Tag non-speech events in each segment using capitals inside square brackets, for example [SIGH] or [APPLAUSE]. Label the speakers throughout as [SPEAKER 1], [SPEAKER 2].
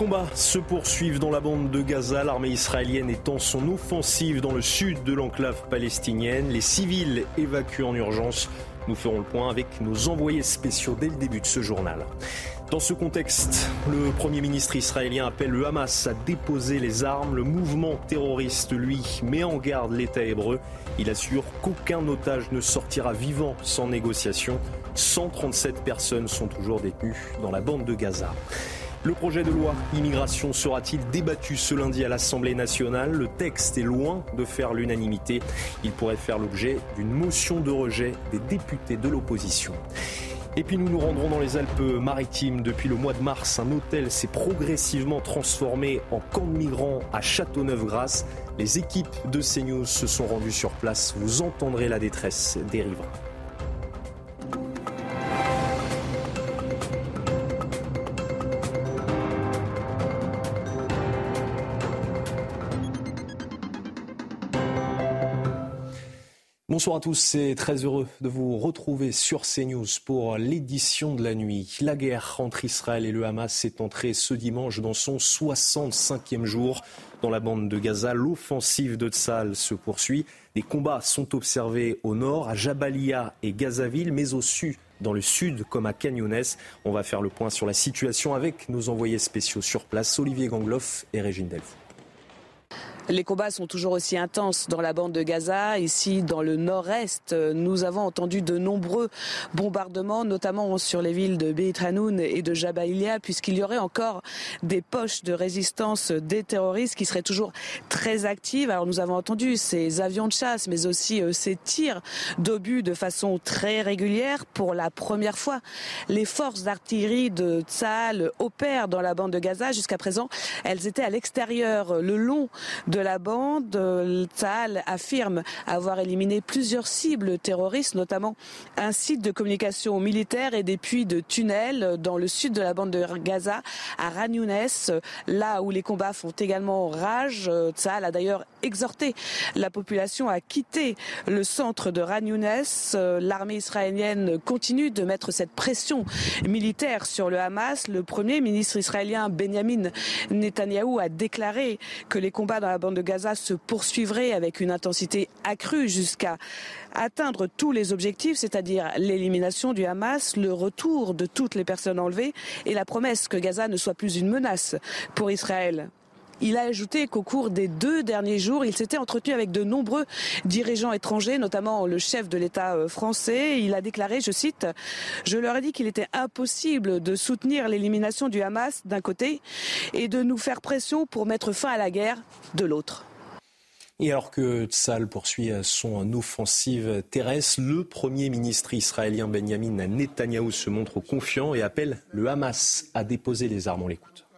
[SPEAKER 1] Combats se poursuivent dans la bande de Gaza. L'armée israélienne étend son offensive dans le sud de l'enclave palestinienne. Les civils évacués en urgence. Nous ferons le point avec nos envoyés spéciaux dès le début de ce journal. Dans ce contexte, le Premier ministre israélien appelle le Hamas à déposer les armes. Le mouvement terroriste, lui, met en garde l'État hébreu. Il assure qu'aucun otage ne sortira vivant sans négociation. 137 personnes sont toujours détenues dans la bande de Gaza. Le projet de loi immigration sera-t-il débattu ce lundi à l'Assemblée nationale? Le texte est loin de faire l'unanimité. Il pourrait faire l'objet d'une motion de rejet des députés de l'opposition. Et puis nous nous rendrons dans les Alpes-Maritimes. Depuis le mois de mars, un hôtel s'est progressivement transformé en camp de migrants à Châteauneuf-Grasse. Les équipes de CNews se sont rendues sur place. Vous entendrez la détresse des riverains. Bonsoir à tous et très heureux de vous retrouver sur CNews pour l'édition de la nuit. La guerre entre Israël et le Hamas est entrée ce dimanche dans son 65e jour. Dans la bande de Gaza, l'offensive de Tzal se poursuit. Des combats sont observés au nord, à Jabalia et Gazaville, mais au sud, dans le sud comme à Canyonès. On va faire le point sur la situation avec nos envoyés spéciaux sur place, Olivier Gangloff et Régine Delvaux.
[SPEAKER 2] Les combats sont toujours aussi intenses dans la bande de Gaza. Ici, dans le nord-est, nous avons entendu de nombreux bombardements, notamment sur les villes de Beit Hanoun et de Jabalia, puisqu'il y aurait encore des poches de résistance des terroristes qui seraient toujours très actives. Alors nous avons entendu ces avions de chasse, mais aussi ces tirs d'obus de façon très régulière. Pour la première fois, les forces d'artillerie de Tsahal opèrent dans la bande de Gaza. Jusqu'à présent, elles étaient à l'extérieur, le long de la bande. Tsahal affirme avoir éliminé plusieurs cibles terroristes, notamment un site de communication militaire et des puits de tunnels dans le sud de la bande de Gaza, à Ragnounès, là où les combats font également rage. Tsahal a d'ailleurs exhorté la population à quitter le centre de Ragnounès. L'armée israélienne continue de mettre cette pression militaire sur le Hamas. Le premier ministre israélien Benjamin Netanyahou a déclaré que les combats dans la bande de Gaza se poursuivrait avec une intensité accrue jusqu'à atteindre tous les objectifs, c'est-à-dire l'élimination du Hamas, le retour de toutes les personnes enlevées et la promesse que Gaza ne soit plus une menace pour Israël. Il a ajouté qu'au cours des deux derniers jours, il s'était entretenu avec de nombreux dirigeants étrangers, notamment le chef de l'État français. Il a déclaré, je cite, Je leur ai dit qu'il était impossible de soutenir l'élimination du Hamas d'un côté et de nous faire pression pour mettre fin à la guerre de l'autre.
[SPEAKER 1] Et alors que Tzal poursuit son offensive terrestre, le Premier ministre israélien Benjamin Netanyahou se montre confiant et appelle le Hamas à déposer les armes. On l'écoute.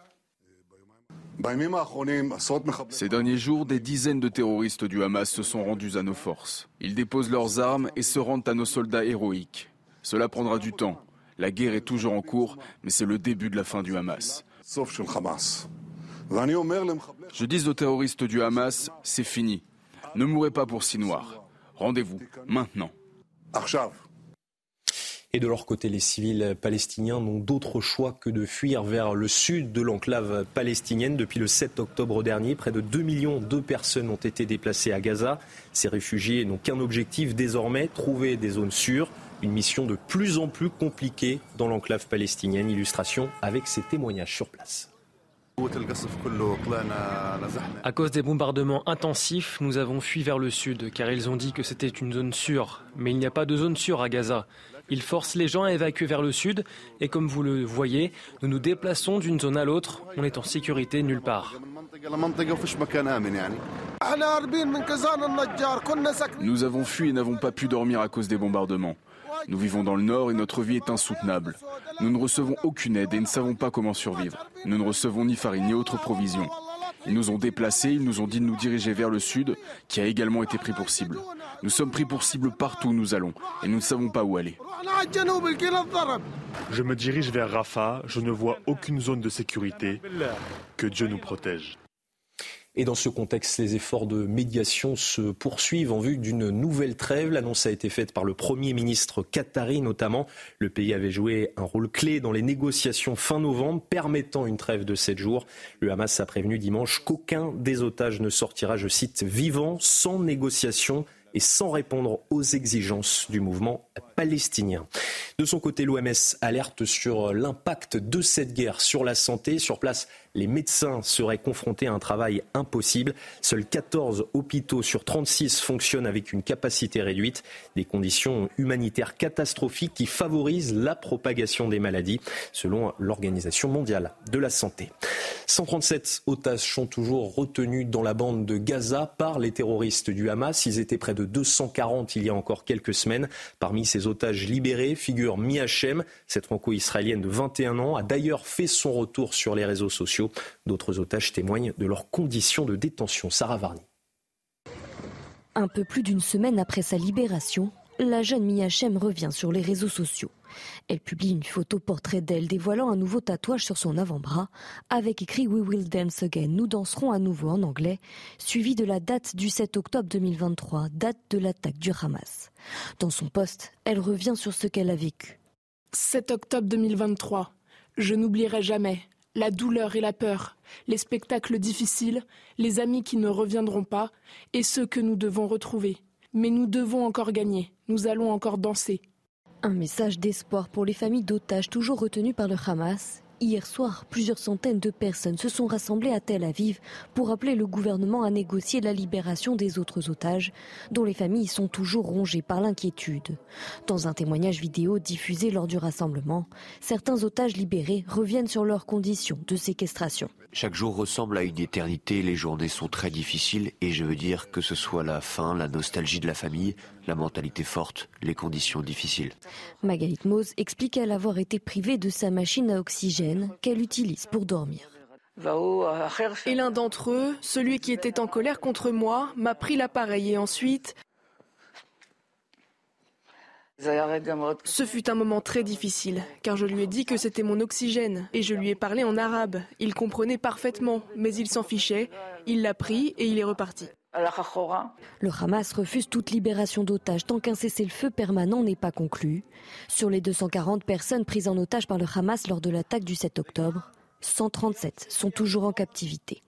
[SPEAKER 3] Ces derniers jours, des dizaines de terroristes du Hamas se sont rendus à nos forces. Ils déposent leurs armes et se rendent à nos soldats héroïques. Cela prendra du temps. La guerre est toujours en cours, mais c'est le début de la fin du Hamas. Je dis aux terroristes du Hamas, c'est fini. Ne mourrez pas pour si noir. Rendez-vous maintenant.
[SPEAKER 1] Et de leur côté, les civils palestiniens n'ont d'autre choix que de fuir vers le sud de l'enclave palestinienne. Depuis le 7 octobre dernier, près de 2 millions de personnes ont été déplacées à Gaza. Ces réfugiés n'ont qu'un objectif désormais, trouver des zones sûres. Une mission de plus en plus compliquée dans l'enclave palestinienne. Illustration avec ces témoignages sur place.
[SPEAKER 4] À cause des bombardements intensifs, nous avons fui vers le sud car ils ont dit que c'était une zone sûre. Mais il n'y a pas de zone sûre à Gaza. Ils forcent les gens à évacuer vers le sud et comme vous le voyez, nous nous déplaçons d'une zone à l'autre. On est en sécurité nulle part.
[SPEAKER 3] Nous avons fui et n'avons pas pu dormir à cause des bombardements. Nous vivons dans le nord et notre vie est insoutenable. Nous ne recevons aucune aide et ne savons pas comment survivre. Nous ne recevons ni farine ni autre provision. Ils nous ont déplacés, ils nous ont dit de nous diriger vers le sud, qui a également été pris pour cible. Nous sommes pris pour cible partout où nous allons et nous ne savons pas où aller.
[SPEAKER 5] Je me dirige vers Rafah, je ne vois aucune zone de sécurité. Que Dieu nous protège.
[SPEAKER 1] Et dans ce contexte, les efforts de médiation se poursuivent en vue d'une nouvelle trêve. L'annonce a été faite par le Premier ministre qatari notamment. Le pays avait joué un rôle clé dans les négociations fin novembre permettant une trêve de sept jours. Le Hamas a prévenu dimanche qu'aucun des otages ne sortira, je cite, vivant, sans négociation et sans répondre aux exigences du mouvement palestinien. De son côté, l'OMS alerte sur l'impact de cette guerre sur la santé. Sur place, les médecins seraient confrontés à un travail impossible. Seuls 14 hôpitaux sur 36 fonctionnent avec une capacité réduite. Des conditions humanitaires catastrophiques qui favorisent la propagation des maladies, selon l'Organisation mondiale de la santé. 137 otages sont toujours retenus dans la bande de Gaza par les terroristes du Hamas. Ils étaient près de 240 il y a encore quelques semaines. Parmi ces otages libérés figure Miachem. Cette franco-israélienne de 21 ans a d'ailleurs fait son retour sur les réseaux sociaux. D'autres otages témoignent de leurs conditions de détention. Sarah Varni.
[SPEAKER 6] Un peu plus d'une semaine après sa libération, la jeune Miachem revient sur les réseaux sociaux. Elle publie une photo portrait d'elle dévoilant un nouveau tatouage sur son avant-bras avec écrit We will dance again, nous danserons à nouveau en anglais, suivi de la date du 7 octobre 2023, date de l'attaque du Hamas. Dans son poste, elle revient sur ce qu'elle a vécu.
[SPEAKER 7] 7 octobre 2023, je n'oublierai jamais la douleur et la peur, les spectacles difficiles, les amis qui ne reviendront pas et ceux que nous devons retrouver. Mais nous devons encore gagner, nous allons encore danser,
[SPEAKER 6] un message d'espoir pour les familles d'otages toujours retenues par le Hamas. Hier soir, plusieurs centaines de personnes se sont rassemblées à Tel Aviv pour appeler le gouvernement à négocier la libération des autres otages, dont les familles sont toujours rongées par l'inquiétude. Dans un témoignage vidéo diffusé lors du rassemblement, certains otages libérés reviennent sur leurs conditions de séquestration.
[SPEAKER 8] Chaque jour ressemble à une éternité, les journées sont très difficiles et je veux dire que ce soit la faim, la nostalgie de la famille, la mentalité forte, les conditions difficiles.
[SPEAKER 6] Magalit Mose explique à avoir été privée de sa machine à oxygène qu'elle utilise pour dormir.
[SPEAKER 7] Et l'un d'entre eux, celui qui était en colère contre moi, m'a pris l'appareil et ensuite ce fut un moment très difficile, car je lui ai dit que c'était mon oxygène, et je lui ai parlé en arabe. Il comprenait parfaitement, mais il s'en fichait. Il l'a pris et il est reparti.
[SPEAKER 6] Le Hamas refuse toute libération d'otages tant qu'un cessez-le-feu permanent n'est pas conclu. Sur les 240 personnes prises en otage par le Hamas lors de l'attaque du 7 octobre, 137 sont toujours en captivité.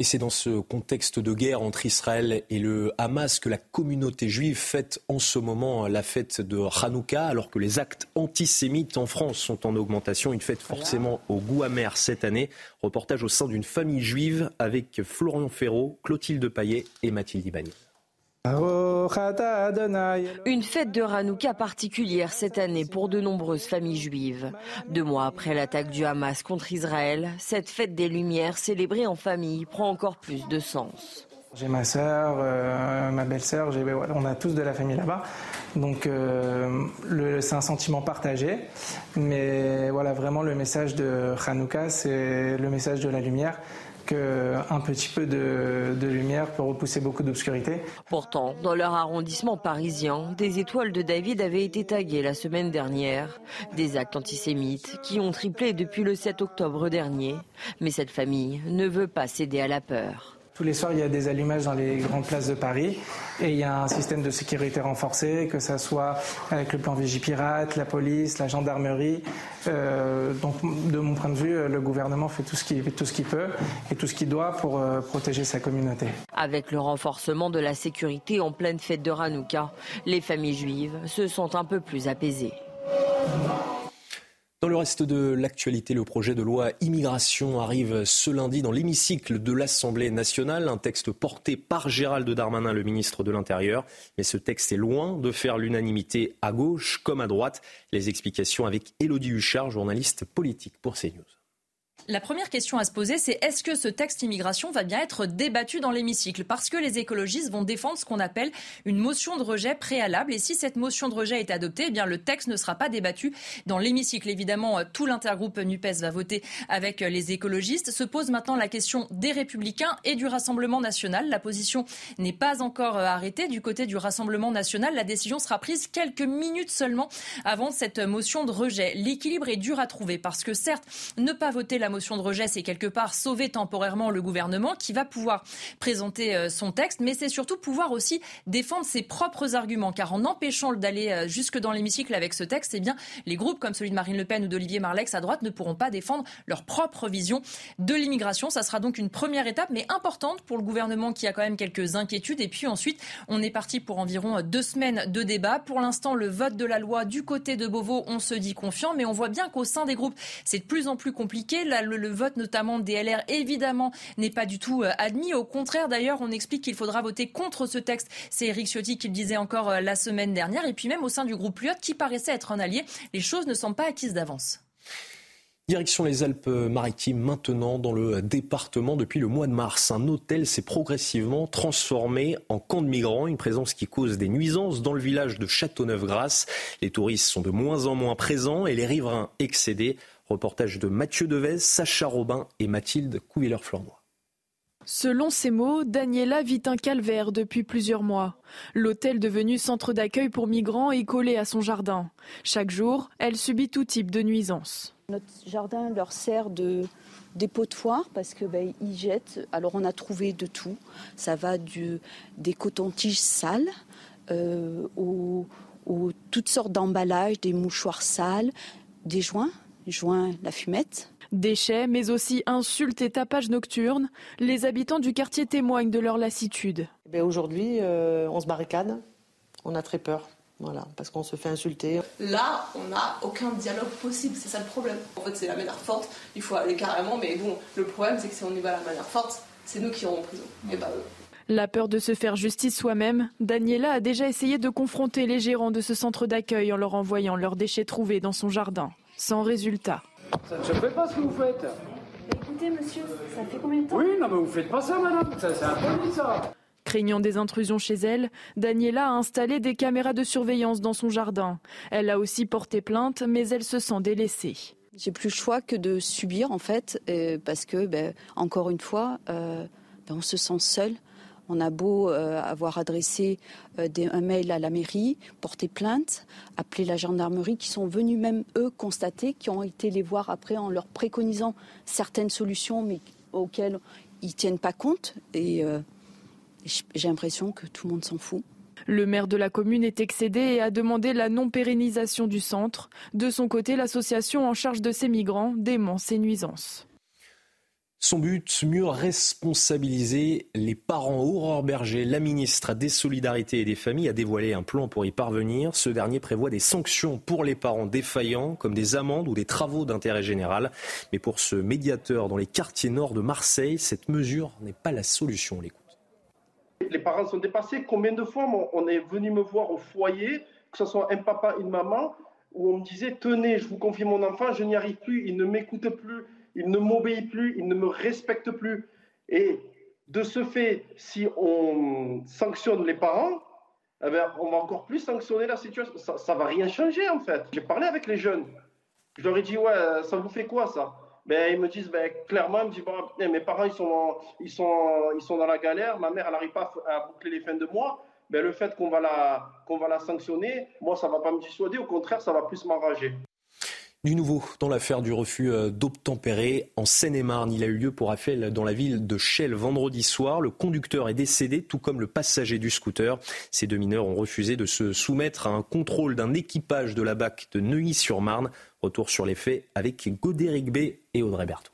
[SPEAKER 1] Et c'est dans ce contexte de guerre entre Israël et le Hamas que la communauté juive fête en ce moment la fête de Hanouka, alors que les actes antisémites en France sont en augmentation. Une fête forcément au goût amer cette année. Reportage au sein d'une famille juive avec Florian Ferraud, Clotilde Paillet et Mathilde Ibani.
[SPEAKER 9] Une fête de Hanouka particulière cette année pour de nombreuses familles juives. Deux mois après l'attaque du Hamas contre Israël, cette fête des Lumières célébrée en famille prend encore plus de sens.
[SPEAKER 10] J'ai ma sœur, euh, ma belle-sœur, on a tous de la famille là-bas. Donc euh, c'est un sentiment partagé. Mais voilà, vraiment le message de Hanouka, c'est le message de la lumière un petit peu de, de lumière peut repousser beaucoup d'obscurité.
[SPEAKER 9] Pourtant, dans leur arrondissement parisien, des étoiles de David avaient été taguées la semaine dernière. Des actes antisémites qui ont triplé depuis le 7 octobre dernier. Mais cette famille ne veut pas céder à la peur.
[SPEAKER 10] Tous les soirs, il y a des allumages dans les grandes places de Paris et il y a un système de sécurité renforcé, que ce soit avec le plan Vigipirate, la police, la gendarmerie. Euh, donc, de mon point de vue, le gouvernement fait tout ce qu'il peut et tout ce qu'il doit pour euh, protéger sa communauté.
[SPEAKER 9] Avec le renforcement de la sécurité en pleine fête de Hanouka, les familles juives se sont un peu plus apaisées.
[SPEAKER 1] Dans le reste de l'actualité, le projet de loi immigration arrive ce lundi dans l'hémicycle de l'Assemblée nationale, un texte porté par Gérald Darmanin, le ministre de l'Intérieur. Mais ce texte est loin de faire l'unanimité à gauche comme à droite. Les explications avec Élodie Huchard, journaliste politique pour CNews.
[SPEAKER 11] La première question à se poser, c'est est-ce que ce texte immigration va bien être débattu dans l'hémicycle? Parce que les écologistes vont défendre ce qu'on appelle une motion de rejet préalable. Et si cette motion de rejet est adoptée, eh bien le texte ne sera pas débattu dans l'hémicycle. Évidemment, tout l'intergroupe NUPES va voter avec les écologistes. Se pose maintenant la question des Républicains et du Rassemblement national. La position n'est pas encore arrêtée. Du côté du Rassemblement national, la décision sera prise quelques minutes seulement avant cette motion de rejet. L'équilibre est dur à trouver parce que certes, ne pas voter la motion de rejet, c'est quelque part sauver temporairement le gouvernement qui va pouvoir présenter euh, son texte, mais c'est surtout pouvoir aussi défendre ses propres arguments. Car en empêchant d'aller euh, jusque dans l'hémicycle avec ce texte, eh bien, les groupes comme celui de Marine Le Pen ou d'Olivier Marlex à droite ne pourront pas défendre leur propre vision de l'immigration. Ça sera donc une première étape, mais importante pour le gouvernement qui a quand même quelques inquiétudes. Et puis ensuite, on est parti pour environ deux semaines de débat. Pour l'instant, le vote de la loi du côté de Beauvau, on se dit confiant, mais on voit bien qu'au sein des groupes, c'est de plus en plus compliqué. Le, vote notamment des LR, évidemment, n'est pas du tout euh, admis. Au contraire, d'ailleurs, on explique qu'il faudra voter contre ce texte. C'est Eric Ciotti qui le disait encore euh, la semaine dernière. Et puis même au sein du groupe Lyot, qui paraissait être un allié, les choses ne sont pas acquises d'avance.
[SPEAKER 1] Direction les Alpes-Maritimes maintenant dans le département depuis le mois de mars. Un hôtel s'est progressivement transformé en camp de migrants, une présence qui cause des nuisances dans le village de Châteauneuf-Grasse. Les touristes sont de moins en moins présents et les riverains excédés. Reportage de Mathieu Devez, Sacha Robin et Mathilde Couvilleur-Flornois.
[SPEAKER 12] Selon ses mots, Daniela vit un calvaire depuis plusieurs mois. L'hôtel devenu centre d'accueil pour migrants est collé à son jardin. Chaque jour, elle subit tout type de nuisances.
[SPEAKER 13] Notre jardin leur sert de dépotoir parce que ben, ils jettent. Alors on a trouvé de tout. Ça va du, des cotons-tiges sales euh, aux, toutes sortes d'emballages, des mouchoirs sales, des joints, joints, la fumette.
[SPEAKER 12] Déchets, mais aussi insultes et tapages nocturnes, les habitants du quartier témoignent de leur lassitude.
[SPEAKER 14] Eh aujourd'hui, euh, on se barricade, on a très peur. Voilà, parce qu'on se fait insulter.
[SPEAKER 15] Là, on n'a aucun dialogue possible, c'est ça le problème. En fait, c'est la manière forte, il faut aller carrément, mais bon, le problème, c'est que si on y va à la manière forte, c'est nous qui irons en prison, et pas eux.
[SPEAKER 12] La peur de se faire justice soi-même, Daniela a déjà essayé de confronter les gérants de ce centre d'accueil en leur envoyant leurs déchets trouvés dans son jardin. Sans résultat.
[SPEAKER 16] Ça ne se fait pas ce que vous faites.
[SPEAKER 17] Écoutez, monsieur, ça fait combien de temps?
[SPEAKER 16] Oui, non, mais vous faites pas ça, madame. Ça, c'est un ça.
[SPEAKER 12] Craignant des intrusions chez elle, Daniela a installé des caméras de surveillance dans son jardin. Elle a aussi porté plainte, mais elle se sent délaissée.
[SPEAKER 13] J'ai plus le choix que de subir en fait, euh, parce que ben, encore une fois, euh, ben, on se sent seul. On a beau euh, avoir adressé un mail à la mairie, porté plainte, appelé la gendarmerie, qui sont venus même eux constater, qui ont été les voir après en leur préconisant certaines solutions, mais auxquelles ils tiennent pas compte. Et j'ai l'impression que tout le monde s'en fout.
[SPEAKER 12] Le maire de la commune est excédé et a demandé la non-pérennisation du centre. De son côté, l'association en charge de ces migrants dément ces nuisances.
[SPEAKER 1] Son but, mieux responsabiliser les parents. Aurore Berger, la ministre des Solidarités et des Familles, a dévoilé un plan pour y parvenir. Ce dernier prévoit des sanctions pour les parents défaillants, comme des amendes ou des travaux d'intérêt général. Mais pour ce médiateur dans les quartiers nord de Marseille, cette mesure n'est pas la solution. On
[SPEAKER 18] les parents sont dépassés. Combien de fois on est venu me voir au foyer, que ce soit un papa, une maman, où on me disait Tenez, je vous confie mon enfant, je n'y arrive plus, il ne m'écoute plus, il ne m'obéit plus, il ne me respecte plus. Et de ce fait, si on sanctionne les parents, eh bien, on va encore plus sanctionner la situation. Ça ne va rien changer en fait. J'ai parlé avec les jeunes. Je leur ai dit Ouais, ça vous fait quoi ça? Ben, ils me disent ben, clairement, ils me eh, mes parents ils sont, ils, sont, ils sont dans la galère, ma mère elle n'arrive pas à boucler les fins de mois. Ben, le fait qu'on va, la, va la sanctionner, moi ça ne va pas me dissuader, au contraire ça va plus m'enrager.
[SPEAKER 1] Du nouveau dans l'affaire du refus euh, d'obtempérer en Seine-et-Marne. Il a eu lieu pour Raphaël dans la ville de Chelles vendredi soir. Le conducteur est décédé, tout comme le passager du scooter. Ces deux mineurs ont refusé de se soumettre à un contrôle d'un équipage de la BAC de Neuilly-sur-Marne. Retour sur les faits avec Godéric B et Audrey Berthaud.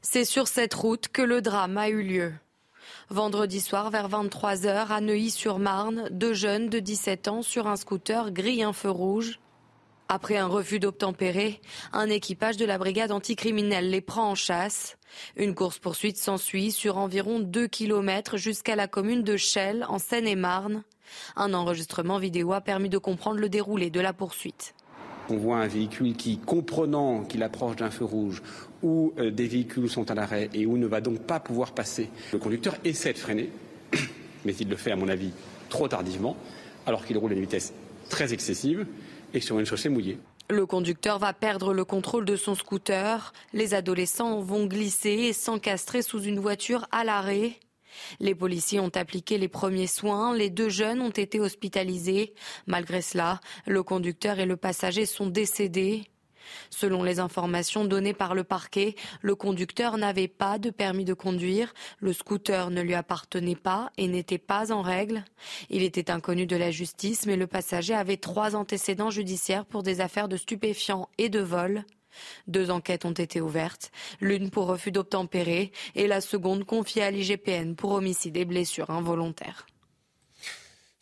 [SPEAKER 19] C'est sur cette route que le drame a eu lieu. Vendredi soir, vers 23h, à Neuilly-sur-Marne, deux jeunes de 17 ans sur un scooter grillent un feu rouge. Après un refus d'obtempérer, un équipage de la brigade anticriminelle les prend en chasse. Une course-poursuite s'ensuit sur environ 2 km jusqu'à la commune de Chelles, en Seine-et-Marne. Un enregistrement vidéo a permis de comprendre le déroulé de la poursuite.
[SPEAKER 20] On voit un véhicule qui, comprenant qu'il approche d'un feu rouge, où euh, des véhicules sont à l'arrêt et où ne va donc pas pouvoir passer, le conducteur essaie de freiner, [COUGHS] mais il le fait, à mon avis, trop tardivement, alors qu'il roule à une vitesse très excessive et sur une chaussée mouillée.
[SPEAKER 19] Le conducteur va perdre le contrôle de son scooter. Les adolescents vont glisser et s'encastrer sous une voiture à l'arrêt. Les policiers ont appliqué les premiers soins. Les deux jeunes ont été hospitalisés. Malgré cela, le conducteur et le passager sont décédés. Selon les informations données par le parquet, le conducteur n'avait pas de permis de conduire, le scooter ne lui appartenait pas et n'était pas en règle. Il était inconnu de la justice, mais le passager avait trois antécédents judiciaires pour des affaires de stupéfiants et de vol. Deux enquêtes ont été ouvertes, l'une pour refus d'obtempérer et la seconde confiée à l'IGPN pour homicide et blessures involontaires.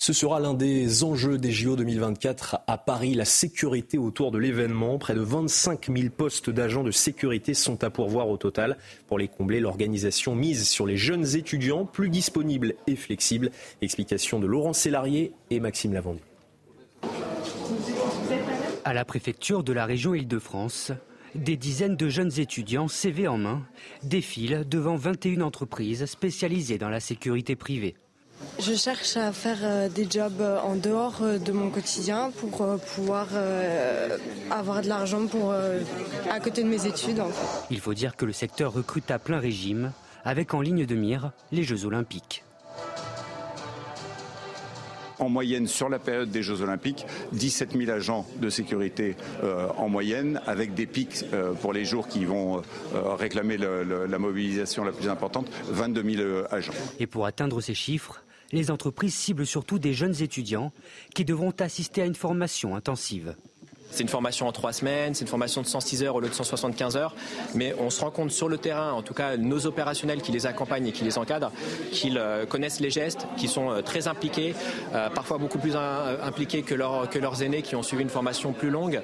[SPEAKER 1] Ce sera l'un des enjeux des JO 2024 à Paris, la sécurité autour de l'événement. Près de 25 000 postes d'agents de sécurité sont à pourvoir au total. Pour les combler, l'organisation mise sur les jeunes étudiants, plus disponibles et flexibles. Explication de Laurent Sélarié et Maxime Lavandu.
[SPEAKER 21] À la préfecture de la région Île-de-France, des dizaines de jeunes étudiants, CV en main, défilent devant 21 entreprises spécialisées dans la sécurité privée.
[SPEAKER 22] Je cherche à faire euh, des jobs euh, en dehors euh, de mon quotidien pour pouvoir avoir de l'argent pour à côté de mes études.
[SPEAKER 21] Il faut dire que le secteur recrute à plein régime, avec en ligne de mire les Jeux Olympiques
[SPEAKER 23] en moyenne sur la période des Jeux Olympiques, 17 000 agents de sécurité en moyenne, avec des pics pour les jours qui vont réclamer la mobilisation la plus importante, 22 000 agents.
[SPEAKER 21] Et pour atteindre ces chiffres, les entreprises ciblent surtout des jeunes étudiants qui devront assister à une formation intensive.
[SPEAKER 24] C'est une formation en trois semaines, c'est une formation de 106 heures au lieu de 175 heures, mais on se rend compte sur le terrain, en tout cas nos opérationnels qui les accompagnent et qui les encadrent, qu'ils euh, connaissent les gestes, qui sont euh, très impliqués, euh, parfois beaucoup plus impliqués que, que leurs aînés qui ont suivi une formation plus longue.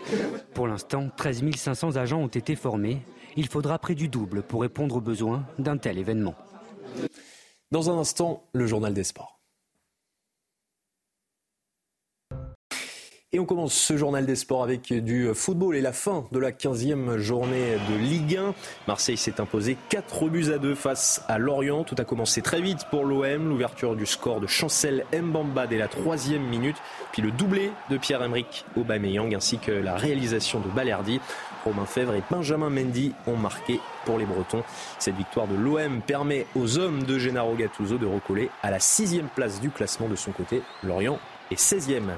[SPEAKER 21] Pour l'instant, 13 500 agents ont été formés. Il faudra près du double pour répondre aux besoins d'un tel événement.
[SPEAKER 1] Dans un instant, le journal des sports. Et on commence ce journal des sports avec du football et la fin de la 15e journée de Ligue 1. Marseille s'est imposé 4 buts à 2 face à Lorient. Tout a commencé très vite pour l'OM. L'ouverture du score de Chancel Mbamba dès la troisième minute. Puis le doublé de Pierre-Emerick Aubameyang ainsi que la réalisation de Balerdi. Romain Fèvre et Benjamin Mendy ont marqué pour les Bretons. Cette victoire de l'OM permet aux hommes de Gennaro Gattuso de recoller à la sixième place du classement de son côté. Lorient est 16e.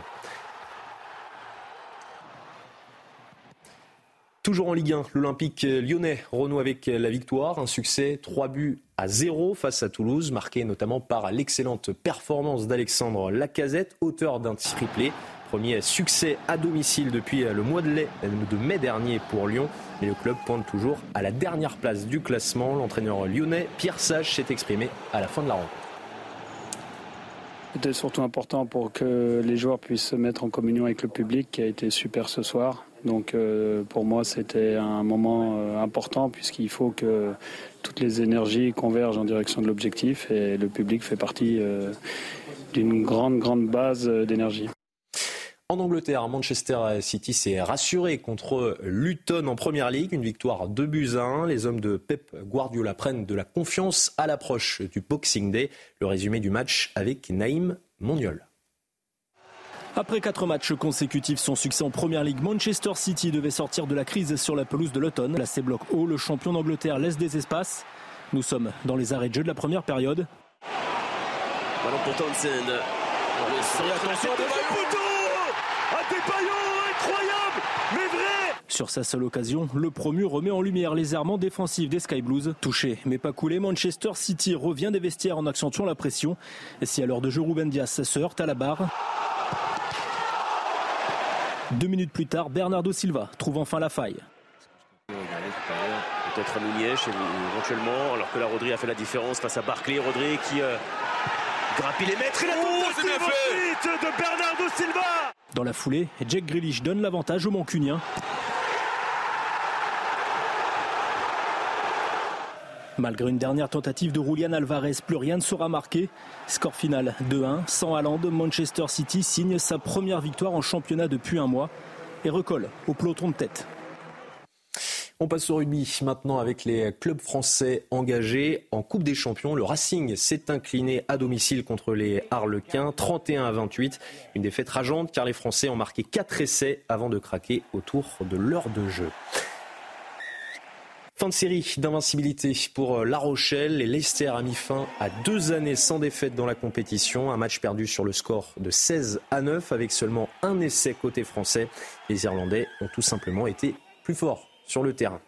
[SPEAKER 1] Toujours en Ligue 1, l'Olympique lyonnais renoue avec la victoire. Un succès, 3 buts à 0 face à Toulouse, marqué notamment par l'excellente performance d'Alexandre Lacazette, auteur d'un triplé. Premier succès à domicile depuis le mois de, mai dernier pour Lyon. Mais le club pointe toujours à la dernière place du classement. L'entraîneur lyonnais Pierre Sage s'est exprimé à la fin de la rencontre.
[SPEAKER 25] C'était surtout important pour que les joueurs puissent se mettre en communion avec le public qui a été super ce soir. Donc euh, pour moi, c'était un moment euh, important puisqu'il faut que toutes les énergies convergent en direction de l'objectif et le public fait partie euh, d'une grande, grande base d'énergie.
[SPEAKER 1] En Angleterre, Manchester City s'est rassuré contre Luton en Première Ligue, une victoire 2 buts à 1. Les hommes de Pep Guardiola prennent de la confiance à l'approche du Boxing Day. Le résumé du match avec Naïm Moniol.
[SPEAKER 26] Après quatre matchs consécutifs, son succès en Première Ligue, Manchester City devait sortir de la crise sur la pelouse de l'automne. La C-Bloc haut, le champion d'Angleterre laisse des espaces. Nous sommes dans les arrêts de jeu de la première période.
[SPEAKER 27] Ballon pour Townsend.
[SPEAKER 26] Sur sa seule occasion, le promu remet en lumière les errements défensifs des Sky Blues. Touché, mais pas coulé, Manchester City revient des vestiaires en accentuant la pression. Et si à l'heure de jeu, Ruben Diaz se heurte à la barre, deux minutes plus tard, Bernardo Silva trouve enfin la faille.
[SPEAKER 27] Peut-être Nunez éventuellement, alors que la Rodri a fait la différence face à Barclay. Rodri qui euh, grappille les mètres. Et la oh, de Bernardo Silva
[SPEAKER 26] Dans la foulée, Jack Grealish donne l'avantage aux Mancuniens. Malgré une dernière tentative de Julian Alvarez, plus rien ne sera marqué. Score final 2-1. Sans Haaland, Manchester City signe sa première victoire en championnat depuis un mois. et recolle au peloton de tête.
[SPEAKER 1] On passe au rugby maintenant avec les clubs français engagés en Coupe des Champions. Le Racing s'est incliné à domicile contre les Harlequins, 31 à 28. Une défaite rageante car les Français ont marqué 4 essais avant de craquer autour de l'heure de jeu. Fin de série d'invincibilité pour La Rochelle. Les Leicester a mis fin à deux années sans défaite dans la compétition. Un match perdu sur le score de 16 à 9 avec seulement un essai côté français. Les Irlandais ont tout simplement été plus forts sur le terrain.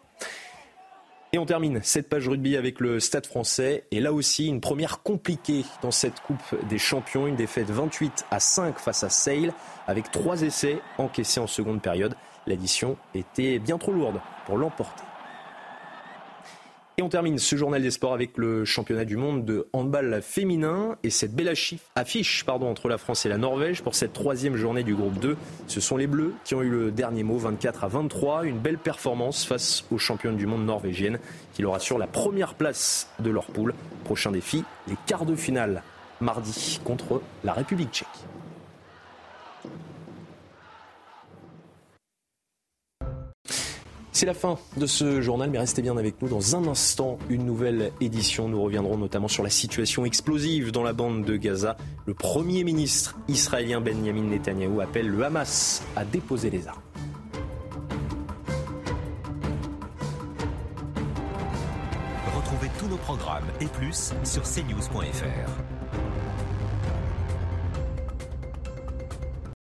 [SPEAKER 1] Et on termine cette page rugby avec le Stade français. Et là aussi, une première compliquée dans cette Coupe des Champions. Une défaite 28 à 5 face à Sale avec trois essais encaissés en seconde période. L'addition était bien trop lourde pour l'emporter. Et on termine ce journal des sports avec le championnat du monde de handball féminin et cette belle affiche entre la France et la Norvège pour cette troisième journée du groupe 2. Ce sont les Bleus qui ont eu le dernier mot, 24 à 23. Une belle performance face aux championnes du monde norvégiennes qui leur assurent la première place de leur poule. Prochain défi, les quarts de finale mardi contre la République tchèque. C'est la fin de ce journal, mais restez bien avec nous. Dans un instant, une nouvelle édition. Nous reviendrons notamment sur la situation explosive dans la bande de Gaza. Le Premier ministre israélien Benjamin Netanyahou appelle le Hamas à déposer les armes.
[SPEAKER 28] Retrouvez tous nos programmes et plus sur cnews.fr.